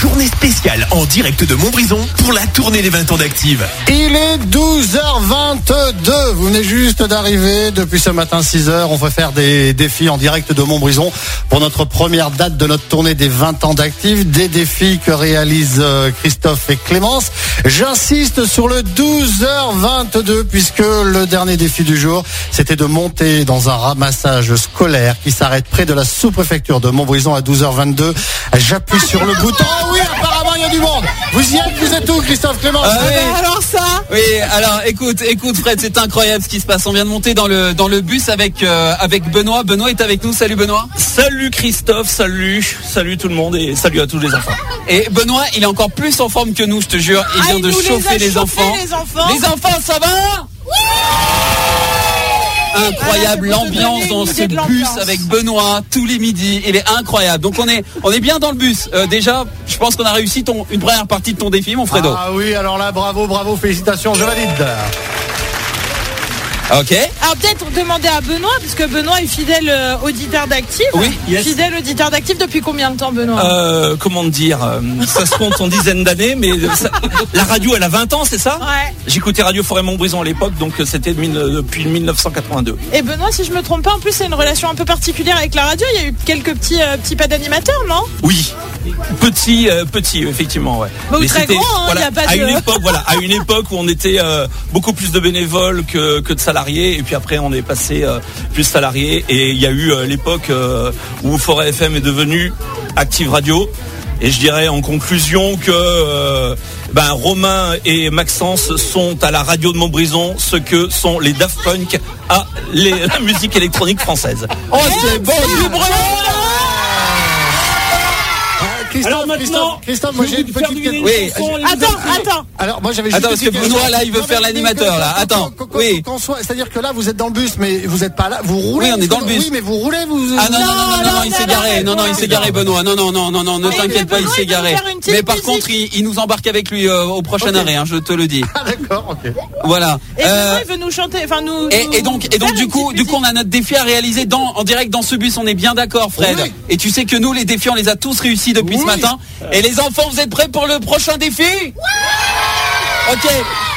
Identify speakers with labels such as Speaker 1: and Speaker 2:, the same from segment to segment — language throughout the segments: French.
Speaker 1: journée spéciale en direct de Montbrison pour la tournée des 20 ans d'Active.
Speaker 2: Il est 12h22. Vous venez juste d'arriver. Depuis ce matin 6h, on va faire des défis en direct de Montbrison pour notre première date de notre tournée des 20 ans d'Active. Des défis que réalisent euh, Christophe et Clémence. J'insiste sur le 12h22 puisque le dernier défi du jour, c'était de monter dans un ramassage scolaire qui s'arrête près de la sous-préfecture de Montbrison à 12h22. J'appuie sur le bouton. Oui, apparemment il y a du monde. Vous y êtes, vous êtes où, Christophe Clémence
Speaker 3: Ah oui.
Speaker 4: Alors ça
Speaker 3: Oui, alors écoute, écoute Fred, c'est incroyable ce qui se passe. On vient de monter dans le dans le bus avec euh, avec Benoît. Benoît est avec nous. Salut Benoît.
Speaker 5: Salut Christophe, salut, salut tout le monde et salut à tous les enfants.
Speaker 3: Et Benoît, il est encore plus en forme que nous, je te jure. Il
Speaker 4: Ah,
Speaker 3: vient
Speaker 4: il
Speaker 3: de
Speaker 4: les
Speaker 3: chauffer enfants.
Speaker 4: les enfants.
Speaker 3: Les enfants, ça va? Incroyable
Speaker 4: Ah,
Speaker 3: l'ambiance dans ce bus avec Benoît tous les midis. Il est incroyable. Donc on est on est bien dans le bus. Euh, déjà, je pense qu'on a réussi ton une première partie de ton défi, mon Fredo.
Speaker 2: Ah oui, alors là, bravo, bravo, félicitations, je valide.
Speaker 3: Ok.
Speaker 4: Alors peut-être demander à Benoît, parce que Benoît est fidèle euh, auditeur d'Active.
Speaker 3: Oui,
Speaker 5: yes.
Speaker 4: Fidèle auditeur d'Active depuis combien de temps, Benoît?
Speaker 5: Euh, comment te dire euh, Ça se compte en dizaines d'années, mais ça- la radio elle a 20 ans, c'est ça?
Speaker 4: Ouais.
Speaker 5: J'écoutais Radio Forêt Montbrison à l'époque, donc euh, c'était de mille- depuis 1982.
Speaker 4: Et Benoît, si je me trompe pas, en plus c'est une relation un peu particulière avec la radio. Il y a eu quelques petits euh, petits pas d'animateurs, non?
Speaker 5: Oui, petit, euh, petit, effectivement, ouais.
Speaker 4: Bah, ou très grand, hein,
Speaker 5: voilà,
Speaker 4: y a pas
Speaker 5: à
Speaker 4: de-
Speaker 5: une époque, voilà, à une époque où on était euh, beaucoup plus de bénévoles que, que de salariés, et puis après on est passé euh, plus salariés, et il y a eu euh, l'époque euh, où Forêt FM est devenu Active Radio. Et je dirais en conclusion que euh, ben, Romain et Maxence sont à la radio de Montbrison ce que sont les Daft Punk à les- la musique électronique française.
Speaker 3: Oh c'est bon,
Speaker 2: Christophe,
Speaker 6: Alors maintenant,
Speaker 2: Christophe, Christophe, moi j'ai une petite question.
Speaker 3: Oui.
Speaker 6: chanson,
Speaker 4: Attends, attends.
Speaker 2: Alors moi j'avais juste
Speaker 3: Attends, parce que. Benoît, là, il veut faire l'animateur,
Speaker 2: mais
Speaker 3: là. Attends. Oui.
Speaker 2: C'est-à-dire que là vous êtes dans le bus, mais vous êtes pas là. Vous roulez.
Speaker 3: Oui, on est dans le bus.
Speaker 2: Oui, mais vous roulez, vous.
Speaker 3: Ah non, non, non, non, non,
Speaker 4: non,
Speaker 3: il s'est
Speaker 4: non,
Speaker 3: garé.
Speaker 4: non,
Speaker 3: Non, non, il
Speaker 4: non,
Speaker 3: s'est
Speaker 4: non.
Speaker 3: garé, Benoît. Non, non, non, non, non, ne t'inquiète pas, il s'est garé. Mais par contre, il, nous embarque avec lui euh, au prochain arrêt, hein, je te le dis.
Speaker 2: Ah d'accord, ok.
Speaker 3: Voilà.
Speaker 4: Et
Speaker 3: Euh,
Speaker 4: Benoît, il veut nous chanter, enfin nous.
Speaker 3: et, donc, et donc du coup, du coup, on a notre défi à réaliser dans, en direct dans ce bus. On est bien d'accord, Fred. Et tu sais que nous, les défis, on les a tous réussis depuis matin. Et les enfants, vous êtes prêts pour le prochain défi Ok,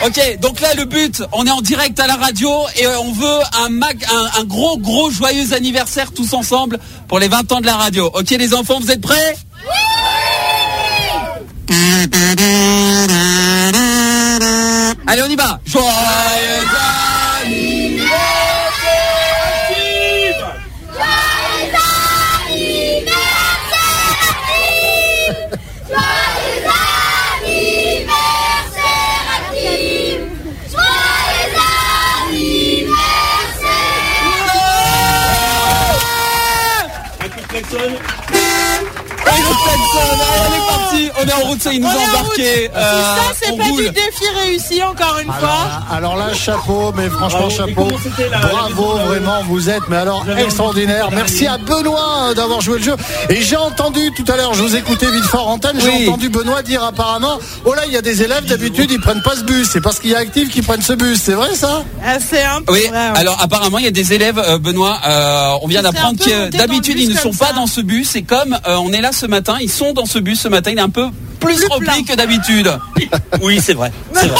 Speaker 3: ok. Donc là, le but, on est en direct à la radio et on veut un, mag, un, un gros, gros joyeux anniversaire tous ensemble pour les 20 ans de la radio. Ok, les enfants, vous êtes prêts Allez, on y va. Joyeux
Speaker 6: Un coup de klaxon.
Speaker 3: On est en route, ça, il nous a embarqué.
Speaker 4: ça, c'est
Speaker 3: on
Speaker 4: pas
Speaker 3: roule.
Speaker 4: du défi réussi encore une fois.
Speaker 2: Alors, alors là, chapeau, mais franchement,
Speaker 6: Bravo.
Speaker 2: Chapeau. Bravo, vraiment, vous êtes, mais alors extraordinaire. Merci à Benoît euh, d'avoir joué le jeu. Et j'ai entendu tout à l'heure, je vous écoutais vite fort en antenne, j'ai
Speaker 3: Oui.
Speaker 2: entendu Benoît dire apparemment, oh là, il y a des élèves, d'habitude, ils prennent pas ce bus. C'est parce qu'il y a Active qui prennent ce bus. C'est vrai, ça?
Speaker 4: Ah, c'est un peu
Speaker 3: Oui,
Speaker 4: vrai, ouais.
Speaker 3: alors apparemment il y a des élèves, euh, Benoît, euh, on vient d'apprendre que d'habitude ils ne sont pas dans ce bus et comme euh, on est là ce matin, ils sont dans ce bus ce matin, il est un peu plus,
Speaker 4: Plus
Speaker 3: rempli que d'habitude.
Speaker 5: Oui, c'est vrai. vrai.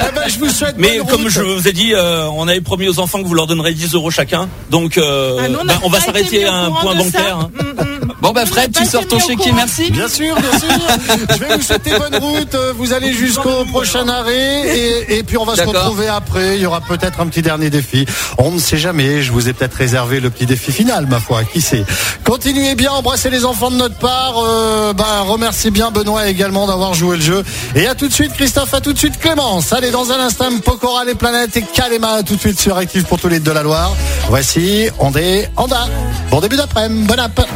Speaker 2: Eh ben, je vous souhaite
Speaker 5: Mais comme
Speaker 2: route.
Speaker 5: je vous ai dit, euh, on avait promis aux enfants que vous leur donnerez 10 euros chacun. Donc, euh,
Speaker 4: Ah,
Speaker 5: ben, on va s'arrêter à un point bancaire. hein.
Speaker 3: Bon bah Fred, tu sors ton chéquier, merci.
Speaker 2: Bien sûr, bien sûr. Je vais vous souhaiter bonne route. Vous allez jusqu'au prochain arrêt et, et puis on va se retrouver après. Il y aura peut-être un petit dernier défi. On ne sait jamais. Je vous ai peut-être réservé le petit défi final, ma foi. Qui sait? Continuez bien, embrassez les enfants de notre part. Euh, bah, remerciez bien Benoît également d'avoir joué le jeu. Et à tout de suite, Christophe. À tout de suite, Clémence. Allez, dans un instant, Pokora, les planètes et Kalema. Tout de suite sur Active pour tous les de la Loire. Voici Ondé Anda. Bon début d'après-midi. Bon app.